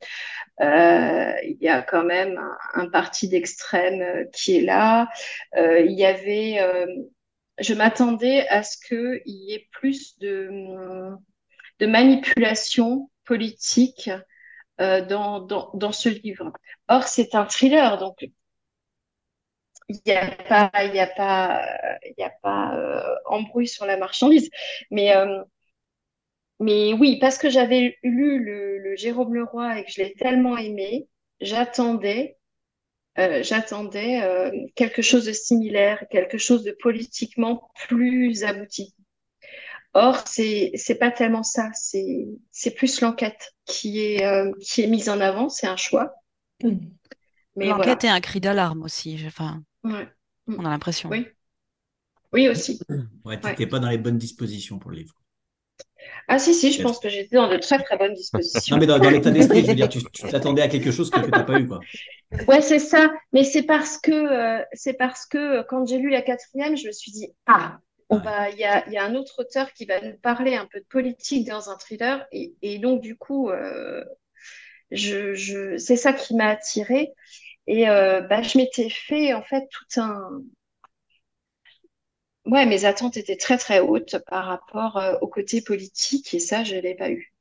Speaker 3: il y a quand même un, parti d'extrême qui est là. Il y avait, je m'attendais à ce qu'il y ait plus de, de manipulation politique euh, dans, ce livre. Or, c'est un thriller, donc il n'y a pas, il a pas, il y a pas euh, embrouille sur la marchandise. Mais, euh, oui, parce que j'avais lu le, Jérôme Leroy et que je l'ai tellement aimé, j'attendais, euh, euh, quelque chose de similaire, quelque chose de politiquement plus abouti. Or, c'est c'est pas tellement ça. C'est c'est plus l'enquête qui est euh, qui est mise en avant. C'est un choix. Mais voilà.
Speaker 4: L'enquête est un cri d'alarme aussi. je- Enfin,
Speaker 3: Ouais.
Speaker 4: on a l'impression.
Speaker 3: Oui. Oui aussi.
Speaker 2: Ouais, t'étais pas dans les bonnes dispositions pour le livre.
Speaker 3: Ah si si, je pense que j'étais dans de très très bonnes dispositions.
Speaker 2: Non, mais dans, dans l'état *laughs* d'esprit, je veux dire, tu tu t'attendais à quelque chose que, que t'as pas eu, quoi.
Speaker 3: Ouais, c'est ça. Mais c'est parce que euh, c'est parce que euh, quand j'ai lu la quatrième, je me suis dit ah, on
Speaker 2: Ouais.
Speaker 3: va, il y a, il y a un autre auteur qui va nous parler un peu de politique dans un thriller et, et donc du coup, euh, je, je, c'est ça qui m'a attirée et euh, bah, je m'étais fait en fait tout un, ouais, mes attentes étaient très très hautes par rapport euh, au côté politique et ça, je l'ai pas eu.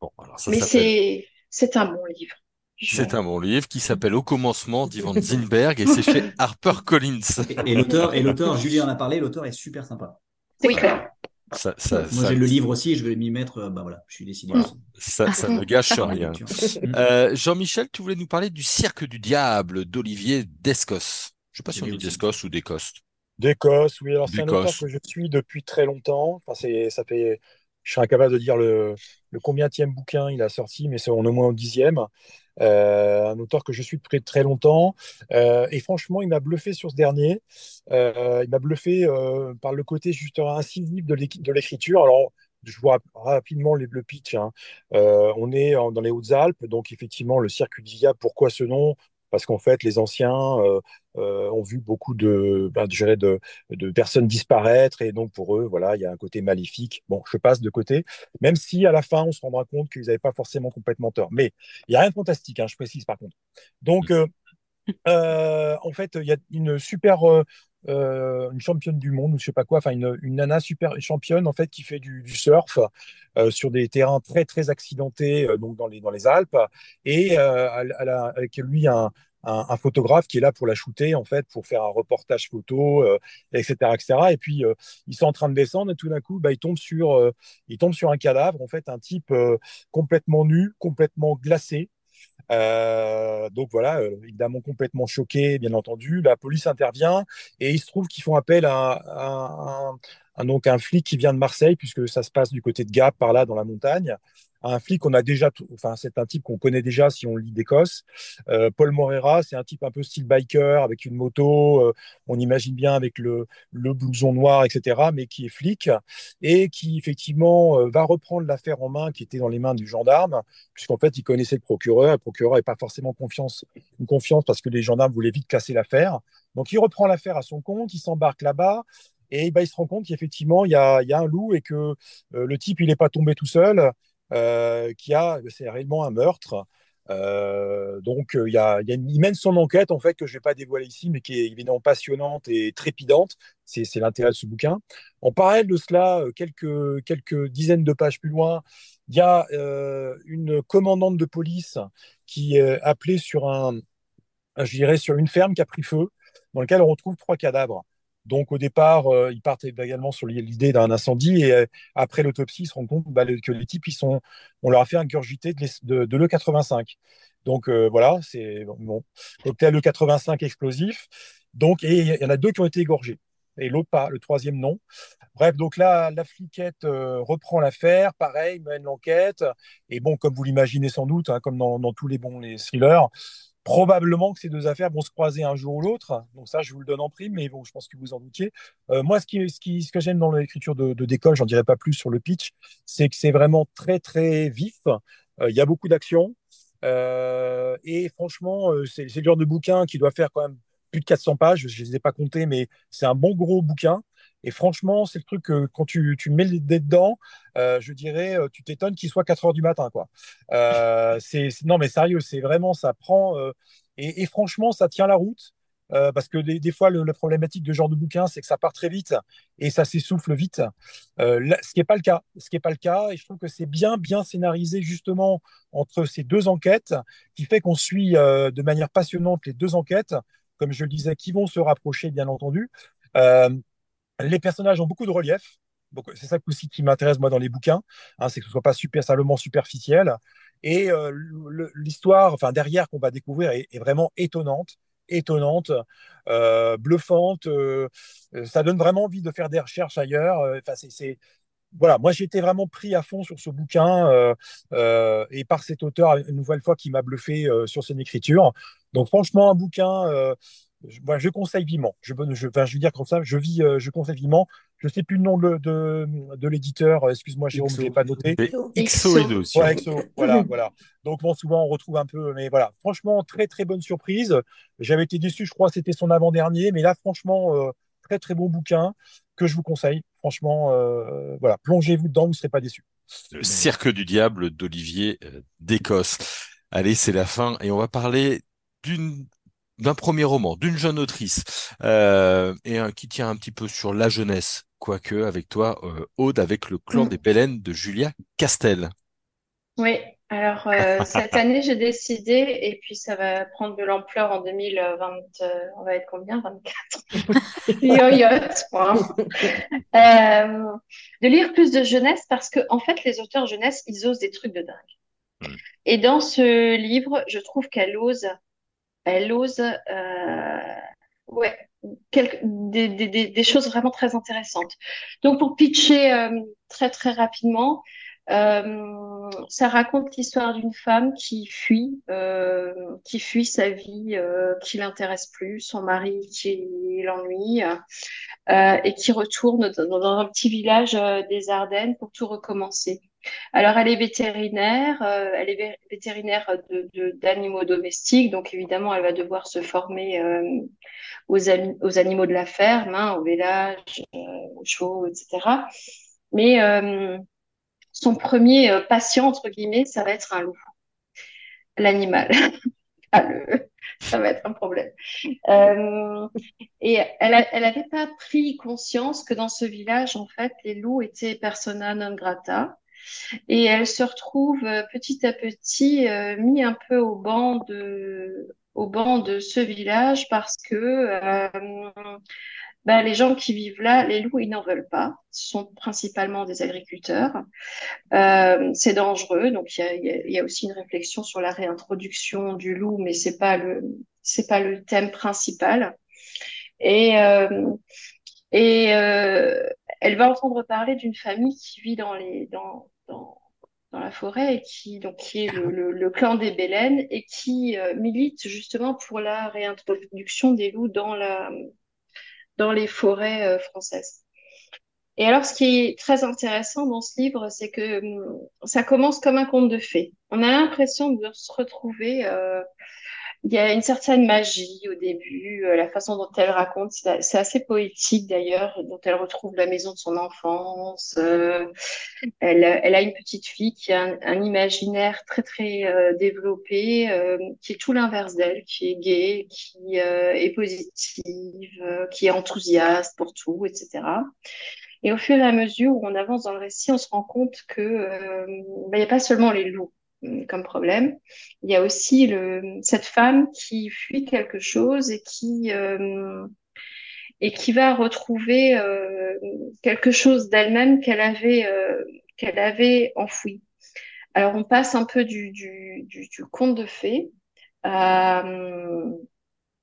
Speaker 1: Bon, alors ça
Speaker 3: Mais c'est c'est un bon livre.
Speaker 1: C'est un bon livre qui s'appelle Au commencement d'Ivan Zinberg et c'est chez *laughs* HarperCollins.
Speaker 2: Et, et l'auteur, et l'auteur, Julien en a parlé, l'auteur est super sympa.
Speaker 3: C'est clair.
Speaker 1: Ça, ça,
Speaker 2: Moi,
Speaker 1: ça,
Speaker 2: j'ai le livre aussi et je vais m'y mettre. euh, Bah voilà, je suis décidé.
Speaker 3: Mm.
Speaker 2: aussi.
Speaker 1: ça, ça ne gâche *laughs* rien. Euh, Jean-Michel, tu voulais nous parler du Cirque du Diable d'Olivier Descos. Je sais pas si on dit. Descos ou Descoste.
Speaker 6: D'Écosse, oui. Alors, c'est un auteur que je suis depuis très longtemps. Enfin, c'est, ça fait, je serais incapable de dire le, le combienième bouquin il a sorti, mais c'est au moins au dixième. Euh, un auteur que je suis depuis très longtemps. Euh, et franchement, il m'a bluffé sur ce dernier. Euh, il m'a bluffé par le côté justement incisif de l'écriture. Alors, je vois rapidement le, le pitch. hein. On est dans les Hautes-Alpes, donc effectivement, le cirque du diable. Pourquoi ce nom? Parce qu'en fait, les anciens euh, ont vu beaucoup de, ben, de, de personnes disparaître et donc pour eux, voilà, il y a un côté maléfique. Bon, je passe de côté, même si à la fin, on se rendra compte qu'ils n'avaient pas forcément complètement tort. Mais il n'y a rien de fantastique, hein, je précise par contre. Donc, euh, euh, en fait, il y a une super une championne du monde ou je sais pas quoi, enfin une, une nana super championne en fait qui fait du, surf sur des terrains très très accidentés donc dans les dans les Alpes et elle, elle a avec lui un, un, photographe qui est là pour la shooter en fait pour faire un reportage photo euh, etc etc et puis euh, ils sont en train de descendre et tout d'un coup bah, ils tombent sur euh, ils tombent sur un cadavre en fait un type complètement nu complètement glacé donc voilà, évidemment complètement choqué, bien entendu. La police intervient et il se trouve qu'ils font appel à- à donc un flic qui vient de Marseille, puisque ça se passe du côté de Gap, par là, dans la montagne. Un flic qu'on a déjà, enfin c'est un type qu'on connaît déjà si on lit d'Écosse. Euh, Paul Morera, c'est un type un peu style biker avec une moto. euh, on imagine bien avec le, le blouson noir, etc. Mais qui est flic et qui effectivement euh, va reprendre l'affaire en main qui était dans les mains du gendarme puisqu'en fait, il connaissait le procureur. Le procureur n'avait pas forcément confiance, une confiance parce que les gendarmes voulaient vite classer l'affaire. Donc, il reprend l'affaire à son compte, il s'embarque là-bas. Et ben, il se rend compte qu'effectivement, il y a, il y a un loup et que euh, le type, il n'est pas tombé tout seul, euh, qu'il y a, c'est réellement un meurtre. Euh, donc, euh, il, mène son enquête, en fait, que je ne vais pas dévoiler ici, mais qui est évidemment passionnante et trépidante. C'est l'intérêt de ce bouquin. En parallèle de cela, quelques, dizaines de pages plus loin, il y a une commandante de police qui est appelée sur un, je dirais, sur une ferme qui a pris feu, dans laquelle on retrouve trois cadavres. Donc au départ, euh, ils partent également sur l'idée d'un incendie et euh, après l'autopsie, ils se rendent compte bah, que les types, ils sont, on leur a fait ingurgiter de, de, de l'E85. Donc euh, voilà, c'est bon. Cocktail E85 explosif. Donc et il y en a deux qui ont été égorgés et l'autre pas, le troisième non. Bref, donc là, la fliquette reprend l'affaire, pareil, mène l'enquête. Et bon, comme vous l'imaginez sans doute, hein, comme dans, dans, tous les bons les thrillers, probablement que ces deux affaires vont se croiser un jour ou l'autre. Donc ça, je vous le donne en prime, mais bon, je pense que vous en doutiez. Euh, moi, ce, qui, ce, qui, ce que j'aime dans l'écriture de, de Décolle, j'en dirai pas plus sur le pitch, c'est que c'est vraiment très, très vif. Euh, il y a beaucoup d'action. Euh, et franchement, euh, c'est le genre de bouquin qui doit faire quand même plus de 400 pages. Je ne les ai pas comptés, mais c'est un bon gros bouquin. Et franchement, c'est le truc que quand tu, mets le dés dedans, euh, je dirais, euh, tu t'étonnes qu'il soit 4 heures du matin. Quoi. Euh, *laughs* c'est, non, mais sérieux, c'est vraiment, ça prend. Euh, et, franchement, ça tient la route. Euh, parce que des, fois, le, la problématique de ce genre de bouquin, c'est que ça part très vite et ça s'essouffle vite. Ce qui n'est pas le cas. Ce qui est pas le cas. Et je trouve que c'est bien, bien scénarisé justement entre ces deux enquêtes, qui fait qu'on suit de manière passionnante les deux enquêtes, comme je le disais, qui vont se rapprocher, bien entendu. Les personnages ont beaucoup de relief. C'est ça aussi qui m'intéresse moi dans les bouquins, hein, c'est que ce soit pas simplement superficiel. Et euh, l'histoire, enfin derrière qu'on va découvrir est, vraiment étonnante, étonnante, euh, bluffante. Euh, ça donne vraiment envie de faire des recherches ailleurs. Enfin c'est voilà, moi j'ai été vraiment pris à fond sur ce bouquin et par cet auteur une nouvelle fois qui m'a bluffé sur son écriture. Donc franchement un bouquin je, moi, je conseille vivement. Je, je, enfin, je veux dire comme ça, je vis, euh, je conseille vivement. Je sais plus le nom de, de, de l'éditeur. Excuse-moi, Jérôme, je l'ai pas noté.
Speaker 1: XO aussi.
Speaker 6: Ouais, XO. *laughs* voilà, voilà. Donc bon, souvent on retrouve un peu, mais voilà. Franchement, très très bonne surprise. J'avais été déçu, je crois, c'était son avant-dernier, mais là, franchement, euh, très très bon bouquin que je vous conseille. Franchement, euh, voilà, plongez-vous dedans, vous ne serez pas déçus.
Speaker 1: Le Cirque du Diable d'Olivier euh, d'Écosse. Allez, c'est la fin et on va parler d'une d'un premier roman, d'une jeune autrice, euh, et un, qui tient un petit peu sur la jeunesse, quoique avec toi, euh, Aude, avec le clan mmh. des Bélènes de Julia Castel.
Speaker 3: Oui, alors euh, *laughs* cette année j'ai décidé, et puis ça va prendre de l'ampleur en 2020, euh, on va être combien? 24 *laughs* Yoyote, euh, De lire plus de jeunesse parce que en fait les auteurs jeunesse, ils osent des trucs de dingue. Mmh. Et dans ce livre, je trouve qu'elle ose elle ose euh, ouais, des, choses vraiment très intéressantes. Donc pour pitcher euh, très très rapidement, euh, ça raconte l'histoire d'une femme qui fuit, qui fuit sa vie euh, qui l'intéresse plus, son mari qui l'ennuie, et qui retourne dans, un petit village des Ardennes pour tout recommencer. Alors, elle est vétérinaire, euh, elle est vétérinaire d'animaux domestiques, donc évidemment, elle va devoir se former euh, aux, aux, animaux de la ferme, hein, au village, euh, aux chevaux, etc. Mais son premier patient, entre guillemets, ça va être un loup, l'animal. *laughs* ah. Ça va être un problème. Et elle n'avait pas pris conscience que dans ce village, en fait, les loups étaient persona non grata et elle se retrouve euh, petit à petit euh, mis un peu au banc de au banc de ce village parce que euh, ben, les gens qui vivent là, les loups, ils n'en veulent pas. Ce sont principalement des agriculteurs. Euh, c'est dangereux, donc il y a, aussi une réflexion sur la réintroduction du loup, mais c'est pas le c'est pas le thème principal. Et et elle va entendre parler d'une famille qui vit dans les dans dans, la forêt et qui donc qui est le clan des Bélènes et qui euh, milite justement pour la réintroduction des loups dans la dans les forêts euh, françaises. Et alors, ce qui est très intéressant dans ce livre, c'est que hum, ça commence comme un conte de fées. On a l'impression de se retrouver euh, il y a une certaine magie au début, euh, la façon dont elle raconte, c'est assez poétique d'ailleurs, dont elle retrouve la maison de son enfance. Euh, elle, elle, a une petite fille qui a un, un imaginaire très très euh, développé, euh, qui est tout l'inverse d'elle, qui est gaie, qui euh, est positive, euh, qui est enthousiaste pour tout, etc. Et au fur et à mesure où on avance dans le récit, on se rend compte que ben, il n'y a pas seulement les loups comme problème. Il y a aussi le, cette femme qui fuit quelque chose et qui, euh, et qui va retrouver euh, quelque chose d'elle-même qu'elle avait, euh, qu'elle avait enfoui. Alors on passe un peu du, du, du, du conte de fées à,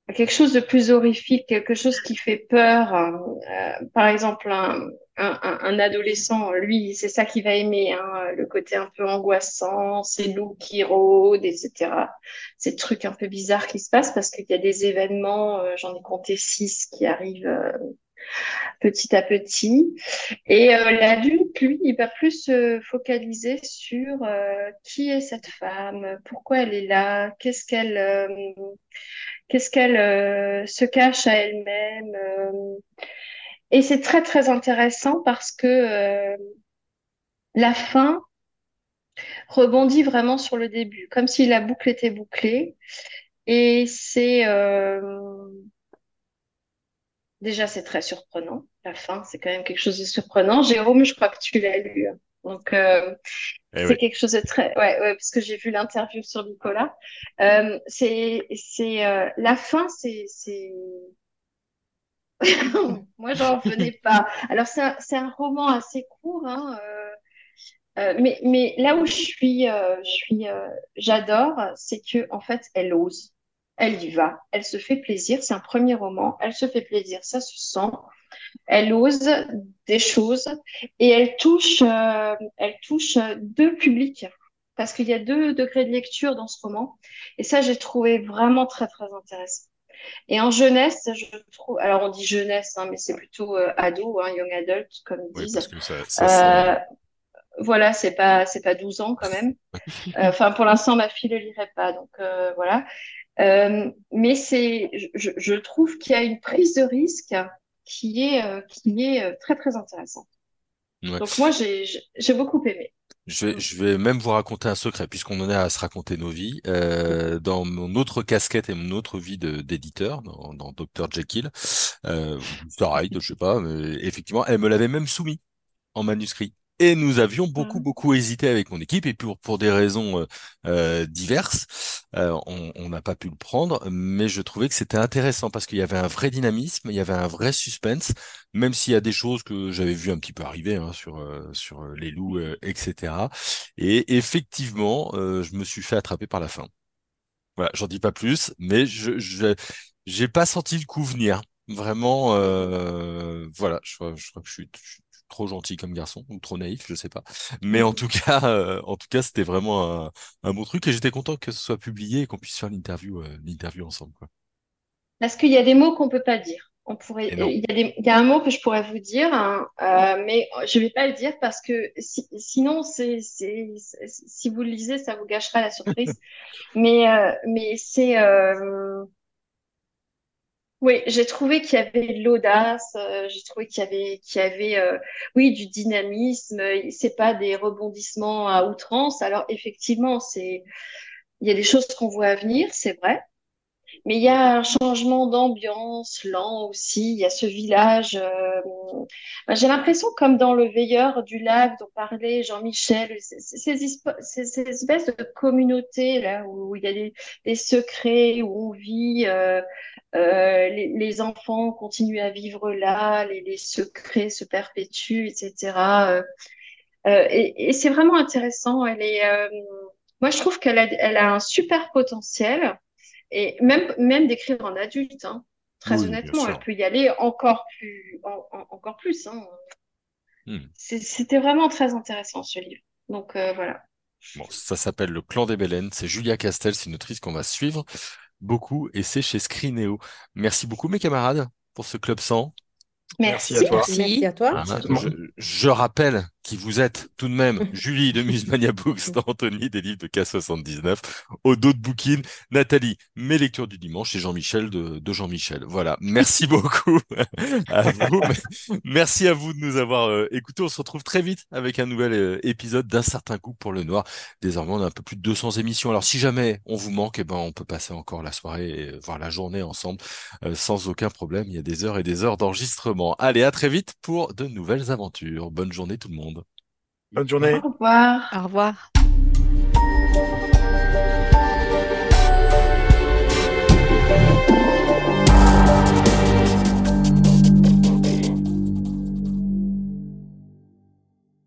Speaker 3: à quelque chose de plus horrifique, quelque chose qui fait peur. Euh, par exemple, un, un, adolescent, lui, c'est ça qu'il va aimer, hein, le côté un peu angoissant, ces loups qui rôdent, etc. Ces trucs un peu bizarres qui se passent parce qu'il y a des événements, euh, j'en ai compté six qui arrivent euh, petit à petit. Et euh, l'adulte, lui, il va plus se focaliser sur euh, qui est cette femme, pourquoi elle est là, qu'est-ce qu'elle qu'est-ce qu'elle se cache à elle-même. Et c'est très très intéressant parce que euh, la fin rebondit vraiment sur le début, comme si la boucle était bouclée. Et c'est euh, déjà c'est très surprenant. La fin, c'est quand même quelque chose de surprenant. Jérôme, je crois que tu l'as lu. Donc euh,
Speaker 1: Eh
Speaker 3: c'est
Speaker 1: oui.
Speaker 3: quelque chose de très ouais ouais parce que j'ai vu l'interview sur Nicolas. Euh, c'est c'est euh, la fin, c'est c'est *laughs* moi j'en revenais pas. Alors c'est un, roman assez court, hein, euh, euh, mais là où je suis euh, j'adore, c'est que en fait elle ose, elle y va, elle se fait plaisir. C'est un premier roman, elle se fait plaisir, ça se sent. Elle ose des choses et elle touche elle touche deux publics parce qu'il y a deux degrés de lecture dans ce roman et ça j'ai trouvé vraiment très très intéressant. Et en jeunesse, je trouve, alors on dit jeunesse, hein, mais c'est plutôt euh, ado, hein, young adult, comme ils
Speaker 1: Oui,
Speaker 3: disent.
Speaker 1: parce que ça, ça, c'est-
Speaker 3: Euh, voilà, c'est pas, c'est pas 12 ans quand même. *laughs* Euh, Enfin, pour l'instant, ma fille le lirait pas, donc voilà. Mais c'est, je, je trouve qu'il y a une prise de risque qui est, qui est très très intéressante.
Speaker 1: ouais.
Speaker 3: Donc moi, j'ai beaucoup aimé.
Speaker 1: Je vais, je vais même vous raconter un secret, puisqu'on en est à se raconter nos vies. Euh, dans mon autre casquette et mon autre vie d'éditeur, dans, dans Dr. Jekyll, euh, Starlight, je sais pas, mais effectivement, elle me l'avait même soumis en manuscrit. Et nous avions beaucoup,
Speaker 3: Mhm.
Speaker 1: beaucoup hésité avec mon équipe, et pour, pour des raisons euh, euh, diverses, euh, on on n'a pas pu le prendre, mais je trouvais que c'était intéressant parce qu'il y avait un vrai dynamisme, il y avait un vrai suspense, même s'il y a des choses que j'avais vues un petit peu arriver hein, sur, euh, sur euh, les loups, euh, etc. Et effectivement, euh, je me suis fait attraper par la fin. Voilà, j'en dis pas plus, mais je, je j'ai pas senti le coup venir. Vraiment, euh, voilà, je, crois- je crois que je suis, je suis trop gentil comme garçon ou trop naïf, je sais pas. Mais en tout cas, euh, en tout cas, c'était vraiment un, un bon truc et j'étais content que ce soit publié et qu'on puisse faire l'interview, euh, l'interview ensemble, quoi.
Speaker 3: Parce qu'il y a des mots qu'on peut pas dire. On pourrait, il y a des, il y a un mot que je pourrais vous dire, hein, euh, mais je vais pas le dire parce que si- sinon, c'est, si vous le lisez, ça vous gâchera la surprise. *laughs* mais, mais c'est, oui, j'ai trouvé qu'il y avait de l'audace, euh, j'ai trouvé qu'il y avait, qu'il y avait, euh, oui, du dynamisme. C'est pas des rebondissements à outrance. Alors effectivement, c'est, il y a des choses qu'on voit à venir, c'est vrai. Mais il y a un changement d'ambiance lent aussi. Il y a ce village. euh, ben, j'ai l'impression, comme dans Le Veilleur du lac dont parlait Jean-Michel, ces, espèces de communautés là où il y a des, des secrets, où on vit, euh, euh, les, les enfants continuent à vivre là, les, les secrets se perpétuent, etc. Euh, euh, et et c'est vraiment intéressant. Elle est, euh, moi, je trouve qu'elle a, elle a un super potentiel. Et même, même d'écrire en adulte, hein. Très
Speaker 1: Oui,
Speaker 3: honnêtement, elle peut y aller encore plus, en- en- encore plus, hein.
Speaker 1: Hmm.
Speaker 3: C'était vraiment très intéressant ce livre. Donc voilà.
Speaker 1: Bon, ça s'appelle Le Clan des Baleines. C'est Julia Castel, c'est une autrice qu'on va suivre beaucoup et c'est chez Scrineo. Merci beaucoup, mes camarades, pour ce Club 100.
Speaker 6: Merci
Speaker 3: Merci.
Speaker 6: à toi.
Speaker 4: Merci.
Speaker 5: Merci à toi.
Speaker 6: Bon.
Speaker 1: je, je rappelle qui vous êtes tout de même *laughs* Julie de Musemania Books, Anthony des livres de K79, Odo de Bookin, Nathalie, mes lectures du dimanche et Jean-Michel de, de Jean-Michel. Voilà, merci *laughs* beaucoup *laughs* à vous. Merci à vous de nous avoir euh, écoutés. On se retrouve très vite avec un nouvel euh, épisode d'un certain goût pour le noir. Désormais, on a un peu plus de 200 émissions. Alors si jamais on vous manque, eh ben, on peut passer encore la soirée, et, voire la journée ensemble euh, sans aucun problème. Il y a des heures et des heures d'enregistrement. Allez, à très vite pour de nouvelles aventures. Bonne journée tout le monde.
Speaker 6: Bonne journée.
Speaker 3: Au revoir.
Speaker 4: Au revoir.